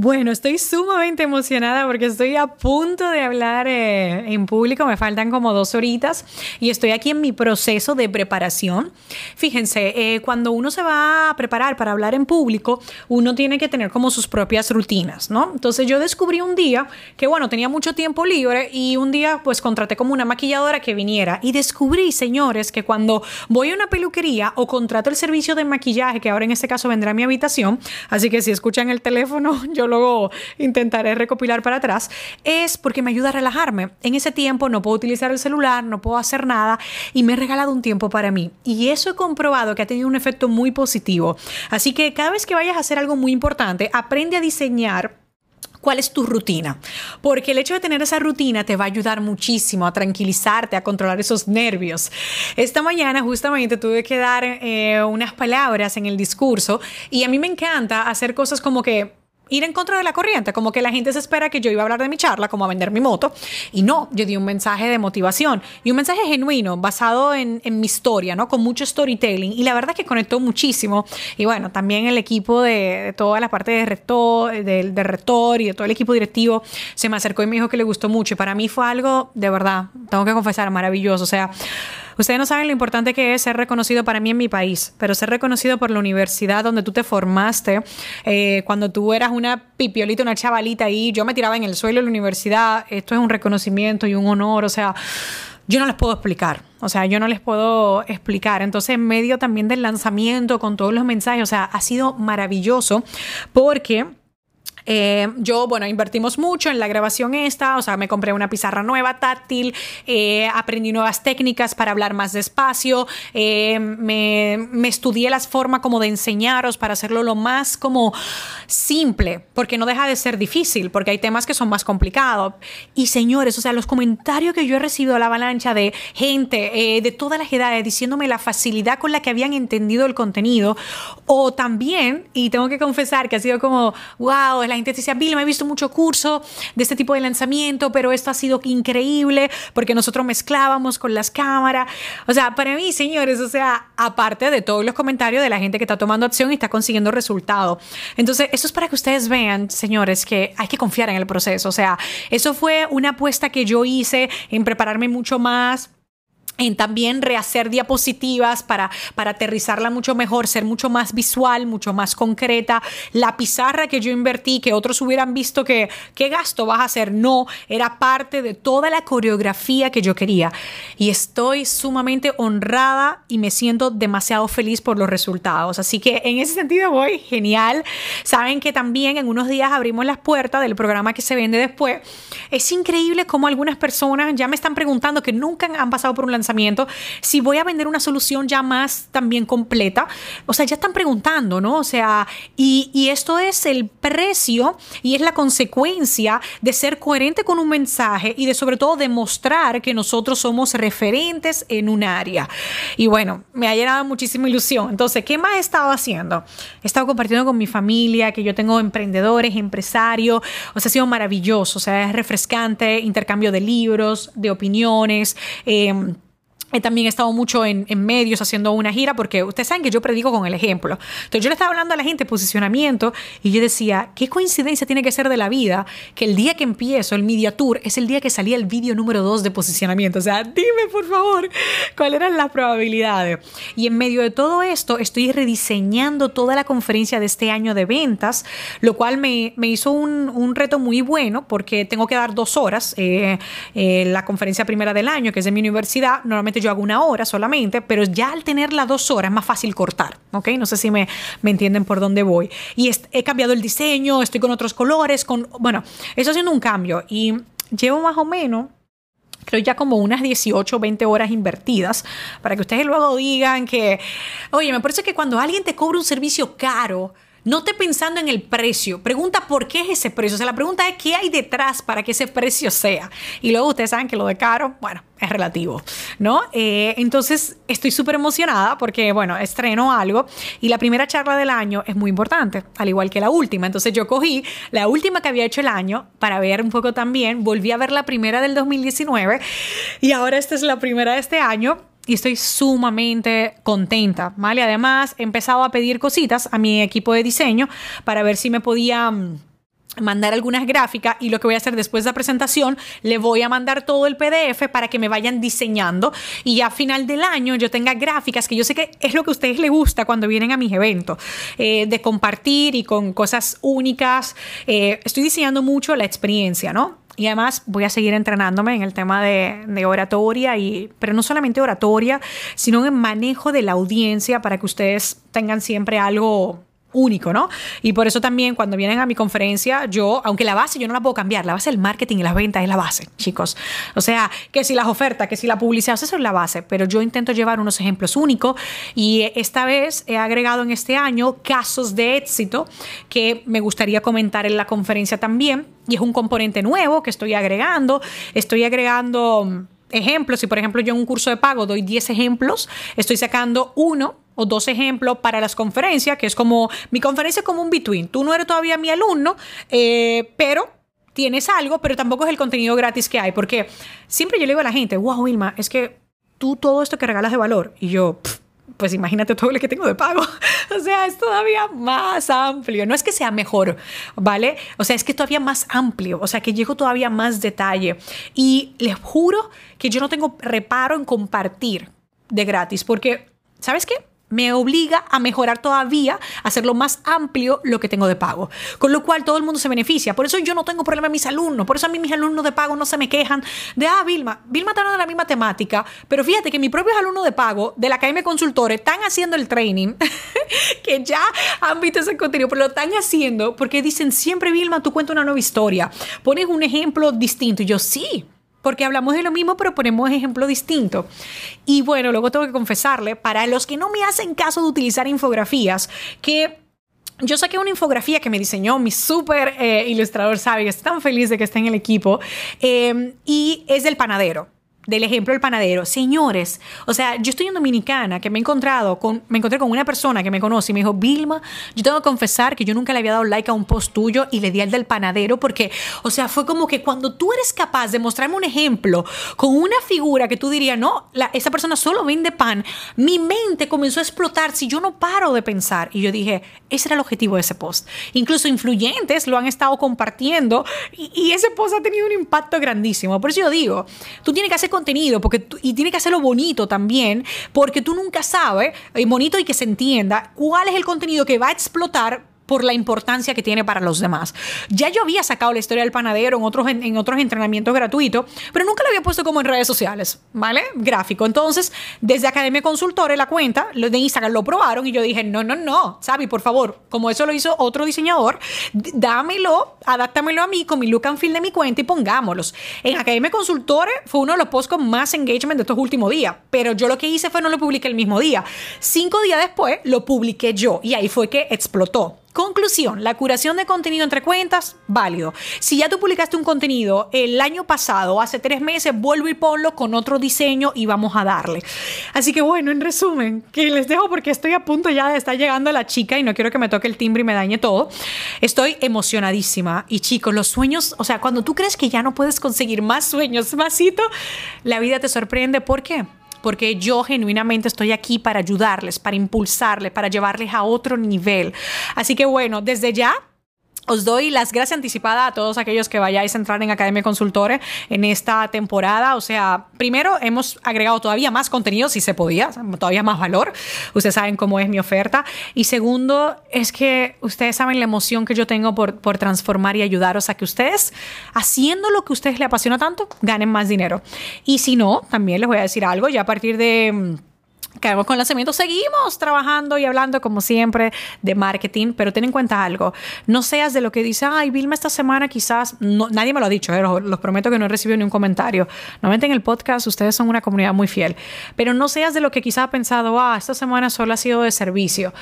Bueno, estoy sumamente emocionada porque estoy a punto de hablar eh, en público. Me faltan como dos horitas y estoy aquí en mi proceso de preparación. Fíjense, eh, cuando uno se va a preparar para hablar en público, uno tiene que tener como sus propias rutinas, ¿no? Entonces yo descubrí un día que, bueno, tenía mucho tiempo libre y un día pues contraté como una maquilladora que viniera y descubrí, señores, que cuando voy a una peluquería o contrato el servicio de maquillaje, que ahora en este caso vendrá a mi habitación, así que si escuchan el teléfono, yo luego intentaré recopilar para atrás, es porque me ayuda a relajarme. En ese tiempo no puedo utilizar el celular, no puedo hacer nada y me he regalado un tiempo para mí. Y eso he comprobado que ha tenido un efecto muy positivo. Así que cada vez que vayas a hacer algo muy importante, aprende a diseñar ¿Cuál es tu rutina? Porque el hecho de tener esa rutina te va a ayudar muchísimo a tranquilizarte, a controlar esos nervios. Esta mañana justamente tuve que dar eh, unas palabras en el discurso y a mí me encanta hacer cosas como que ir en contra de la corriente, como que la gente se espera que yo iba a hablar de mi charla, como a vender mi moto, y no, yo di un mensaje de motivación y un mensaje genuino, basado en, mi historia, ¿no? Con mucho storytelling, y la verdad que conectó muchísimo, y bueno, también el equipo de, toda la parte de rector, del de rector y de todo el equipo directivo se me acercó y me dijo que le gustó mucho, y para mí fue algo, de verdad, tengo que confesar, maravilloso, o sea, Ustedes no saben lo importante que es ser reconocido para mí en mi país, pero ser reconocido por la universidad donde tú te formaste, eh, cuando tú eras una pipiolita, una chavalita ahí, yo me tiraba en el suelo de la universidad, esto es un reconocimiento y un honor, o sea, yo no les puedo explicar. O sea, yo no les puedo explicar. Entonces, en medio también del lanzamiento, con todos los mensajes, o sea, ha sido maravilloso porque eh, yo, bueno, invertimos mucho en la grabación esta, o sea, me compré una pizarra nueva, táctil, eh, aprendí nuevas técnicas para hablar más despacio, eh, me, me, estudié las formas como de enseñaros para hacerlo lo más como simple, porque no deja de ser difícil, porque hay temas que son más complicados. Y señores, o sea, los comentarios que yo he recibido a la avalancha de gente de todas las edades diciéndome la facilidad con la que habían entendido el contenido, o también, y tengo que confesar que ha sido como, wow, es la gente decía, Bill, me he visto mucho curso de este tipo de lanzamiento, pero esto ha sido increíble porque nosotros mezclábamos con las cámaras. O sea, para mí, señores, o sea, aparte de todos los comentarios de la gente que está tomando acción y está consiguiendo resultados. Entonces, eso es para que ustedes vean, señores, que hay que confiar en el proceso. O sea, eso fue una apuesta que yo hice en prepararme mucho más en también rehacer diapositivas para, para aterrizarla mucho mejor, ser mucho más visual, mucho más concreta. La pizarra que yo invertí, que otros hubieran visto que, ¿qué gasto vas a hacer? No, era parte de toda la coreografía que yo quería. Y estoy sumamente honrada y me siento demasiado feliz por los resultados. Así que en ese sentido voy genial. Saben que también en unos días abrimos las puertas del programa que se vende después. Es increíble cómo algunas personas ya me están preguntando que nunca han pasado por un lanzamiento si voy a vender una solución ya más también completa, o sea, ya están preguntando, ¿no? O sea, y, esto es el precio y es la consecuencia de ser coherente con un mensaje y de sobre todo demostrar que nosotros somos referentes en un área. Y bueno, me ha llenado muchísima ilusión. Entonces, ¿qué más he estado haciendo? He estado compartiendo con mi familia, que yo tengo emprendedores, empresarios, o sea, ha sido maravilloso, o sea, es refrescante, intercambio de libros, de opiniones. Eh, también he estado mucho en, medios haciendo una gira porque ustedes saben que yo predico con el ejemplo. Entonces yo le estaba hablando a la gente de posicionamiento y yo decía, ¿qué coincidencia tiene que ser de la vida que el día que empiezo el Media Tour es el día que salía el vídeo número 2 de posicionamiento? O sea, dime por favor cuáles eran las probabilidades. Y en medio de todo esto estoy rediseñando toda la conferencia de este año de ventas, lo cual me, hizo un, reto muy bueno porque tengo que dar dos horas. Eh, eh, la conferencia primera del año, que es de mi universidad, normalmente yo hago una hora solamente, pero ya al tener las dos horas es más fácil cortar, ¿ok? No sé si me, me entienden por dónde voy. Y he cambiado el diseño, estoy con otros colores, con, bueno, eso haciendo un cambio y llevo más o menos creo ya como unas 18 20 horas invertidas para que ustedes luego digan que, oye, me parece que cuando alguien te cobra un servicio caro, no esté pensando en el precio. Pregunta por qué es ese precio. O sea, la pregunta es qué hay detrás para que ese precio sea. Y luego ustedes saben que lo de caro, bueno, es relativo, ¿no? Eh, entonces estoy súper emocionada porque, bueno, estreno algo y la primera charla del año es muy importante, al igual que la última. Entonces yo cogí la última que había hecho el año para ver un poco también, volví a ver la primera del 2019 y ahora esta es la primera de este año y estoy sumamente contenta, ¿vale? Además, he empezado a pedir cositas a mi equipo de diseño para ver si me podía mm, mandar algunas gráficas y lo que voy a hacer después de la presentación, le voy a mandar todo el PDF para que me vayan diseñando y a final del año yo tenga gráficas que yo sé que es lo que a ustedes les gusta cuando vienen a mis eventos, eh, de compartir y con cosas únicas. Eh, estoy diseñando mucho la experiencia, ¿no? Y además voy a seguir entrenándome en el tema de, oratoria, y, pero no solamente oratoria, sino en manejo de la audiencia para que ustedes tengan siempre algo único, ¿no? Y por eso también cuando vienen a mi conferencia, yo, aunque la base yo no la puedo cambiar, la base del marketing y las ventas es la base, chicos. O sea, que si las ofertas, que si la publicidad, eso es la base, pero yo intento llevar unos ejemplos únicos y esta vez he agregado en este año casos de éxito que me gustaría comentar en la conferencia también y es un componente nuevo que estoy agregando, estoy agregando mm, ejemplos, si por ejemplo yo en un curso de pago doy 10 ejemplos, estoy sacando uno o dos ejemplos para las conferencias, que es como mi conferencia es como un between. Tú no eres todavía mi alumno, eh, pero tienes algo, pero tampoco es el contenido gratis que hay, porque siempre yo le digo a la gente, wow, Wilma, es que tú todo esto que regalas de valor, y yo, pues imagínate todo lo que tengo de pago. o sea, es todavía más amplio. No es que sea mejor, ¿vale? O sea, es que todavía más amplio. O sea, que llego todavía más detalle. Y les juro que yo no tengo reparo en compartir de gratis, porque, ¿sabes qué? Me obliga a mejorar todavía, a hacerlo más amplio lo que tengo de pago. Con lo cual todo el mundo se beneficia. Por eso yo no tengo problema en mis alumnos. Por eso a mí mis alumnos de pago no se me quejan de, ah, Vilma, Vilma está de la misma temática. Pero fíjate que mis propios alumnos de pago de la Academia Consultores están haciendo el training, que ya han visto ese contenido, pero lo están haciendo porque dicen siempre, Vilma, tú cuentas una nueva historia. Pones un ejemplo distinto. Y yo, sí, porque hablamos de lo mismo, pero ponemos ejemplo distinto. Y bueno, luego tengo que confesarle, para los que no me hacen caso de utilizar infografías, que yo saqué una infografía que me diseñó mi súper eh, ilustrador sabio, estoy tan feliz de que esté en el equipo, eh, y es del panadero del ejemplo del panadero. Señores, o sea, yo estoy en Dominicana, que me he encontrado con, me encontré con una persona que me conoce y me dijo, Vilma, yo tengo que confesar que yo nunca le había dado like a un post tuyo y le di al del panadero porque, o sea, fue como que cuando tú eres capaz de mostrarme un ejemplo con una figura que tú dirías, no, esa persona solo vende pan, mi mente comenzó a explotar si yo no paro de pensar. Y yo dije, ese era el objetivo de ese post. Incluso influyentes lo han estado compartiendo y, y ese post ha tenido un impacto grandísimo. Por eso yo digo, tú tienes que hacer contenido porque y tiene que hacerlo bonito también, porque tú nunca sabes, y bonito y que se entienda, cuál es el contenido que va a explotar por la importancia que tiene para los demás. Ya yo había sacado la historia del panadero en otros, en, otros entrenamientos gratuitos, pero nunca lo había puesto como en redes sociales, ¿vale? Gráfico. Entonces, desde Academia Consultores, la cuenta de Instagram lo probaron y yo dije, no, no, no, Sabi, por favor, como eso lo hizo otro diseñador, dámelo, adáptamelo a mí con mi look and feel de mi cuenta y pongámoslos. En Academia Consultores fue uno de los posts con más engagement de estos últimos días, pero yo lo que hice fue no lo publiqué el mismo día. Cinco días después lo publiqué yo y ahí fue que explotó. Conclusión, la curación de contenido entre cuentas, válido. Si ya tú publicaste un contenido el año pasado, hace tres meses, vuelvo y ponlo con otro diseño y vamos a darle. Así que bueno, en resumen, que les dejo porque estoy a punto ya de estar llegando la chica y no quiero que me toque el timbre y me dañe todo. Estoy emocionadísima. Y chicos, los sueños, o sea, cuando tú crees que ya no puedes conseguir más sueños, masito, la vida te sorprende. ¿Por qué? Porque yo genuinamente estoy aquí para ayudarles, para impulsarles, para llevarles a otro nivel. Así que bueno, desde ya os doy las gracias anticipadas a todos aquellos que vayáis a entrar en Academia Consultores en esta temporada. O sea, primero hemos agregado todavía más contenido, si se podía, todavía más valor. Ustedes saben cómo es mi oferta. Y segundo, es que ustedes saben la emoción que yo tengo por, por transformar y ayudaros a que ustedes, haciendo lo que a ustedes les apasiona tanto, ganen más dinero. Y si no, también les voy a decir algo, ya a partir de Caemos con lanzamiento, seguimos trabajando y hablando como siempre de marketing, pero ten en cuenta algo, no seas de lo que dice, ay, Vilma esta semana quizás, nadie me lo ha dicho, eh, los, prometo que no he recibido ni un comentario. Normalmente en el podcast ustedes son una comunidad muy fiel, pero no seas de lo que quizás ha pensado, ah, esta semana solo ha sido de servicio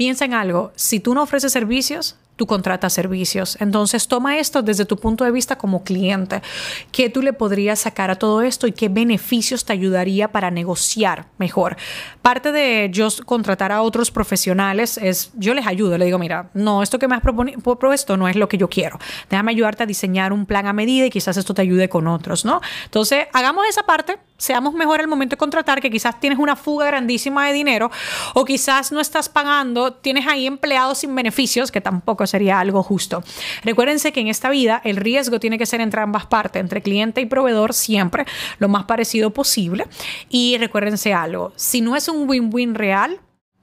piensa en algo, si tú no ofreces servicios, tú contratas servicios. Entonces, toma esto desde tu punto de vista como cliente. ¿Qué tú le podrías sacar a todo esto y qué beneficios te ayudaría para negociar mejor? Parte de yo contratar a otros profesionales es, yo les ayudo, le digo, mira, no, esto que me has propuesto no es lo que yo quiero. Déjame ayudarte a diseñar un plan a medida y quizás esto te ayude con otros, ¿no? Entonces, hagamos esa parte seamos mejor al momento de contratar, que quizás tienes una fuga grandísima de dinero o quizás no estás pagando, tienes ahí empleados sin beneficios, que tampoco sería algo justo. Recuérdense que en esta vida el riesgo tiene que ser entre ambas partes, entre cliente y proveedor siempre lo más parecido posible. Y recuérdense algo, si no es un win-win real,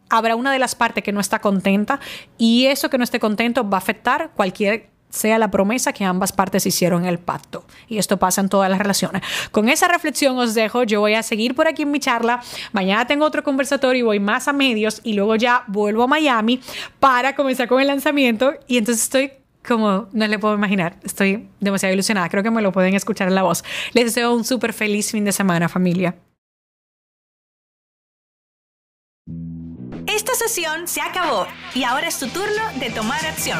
habrá una de las partes que no está contenta y eso que no esté contento va a afectar cualquier sea la promesa que ambas partes hicieron en el pacto. Y esto pasa en todas las relaciones. Con esa reflexión os dejo, yo voy a seguir por aquí en mi charla. Mañana tengo otro conversatorio y voy más a medios y luego ya vuelvo a Miami para comenzar con el lanzamiento y entonces estoy como no le puedo imaginar, estoy demasiado ilusionada, creo que me lo pueden escuchar en la voz. Les deseo un súper feliz fin de semana familia. Esta sesión se acabó y ahora es tu turno de tomar acción.